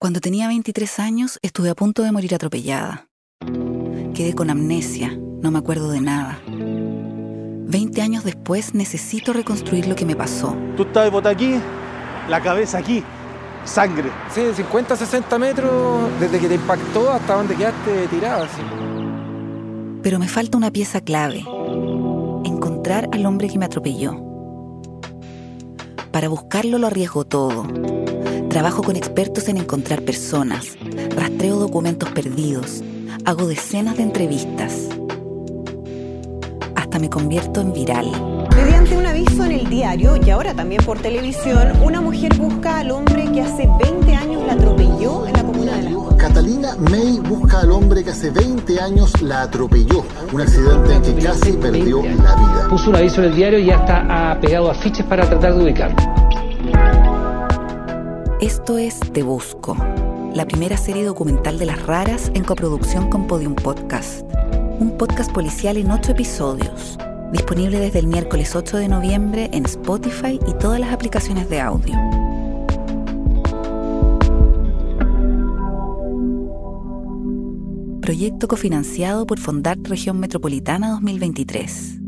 Cuando tenía 23 años estuve a punto de morir atropellada. Quedé con amnesia, no me acuerdo de nada. 20 años después necesito reconstruir lo que me pasó. Tú estabas botada aquí, la cabeza aquí, sangre. Sí, 50, 60 metros desde que te impactó hasta donde quedaste tirada. así. Pero me falta una pieza clave. Encontrar al hombre que me atropelló. Para buscarlo lo arriesgo todo. Trabajo con expertos en encontrar personas. Rastreo documentos perdidos. Hago decenas de entrevistas. Hasta me convierto en viral. Mediante un aviso en el diario y ahora también por televisión, una mujer busca al hombre que hace 20 años la atropelló en la comuna de Las Condes. Catalina May busca al hombre que hace 20 años la atropelló. Un accidente en que casi perdió la vida. puso un aviso en el diario y ya está ah, pegado afiches para tratar de ubicarlo. Esto es Te Busco, la primera serie documental de las raras en coproducción con Podium Podcast. Un podcast policial en ocho episodios, disponible desde el miércoles 8 de noviembre en Spotify y todas las aplicaciones de audio. Proyecto cofinanciado por Fondart Región Metropolitana 2023.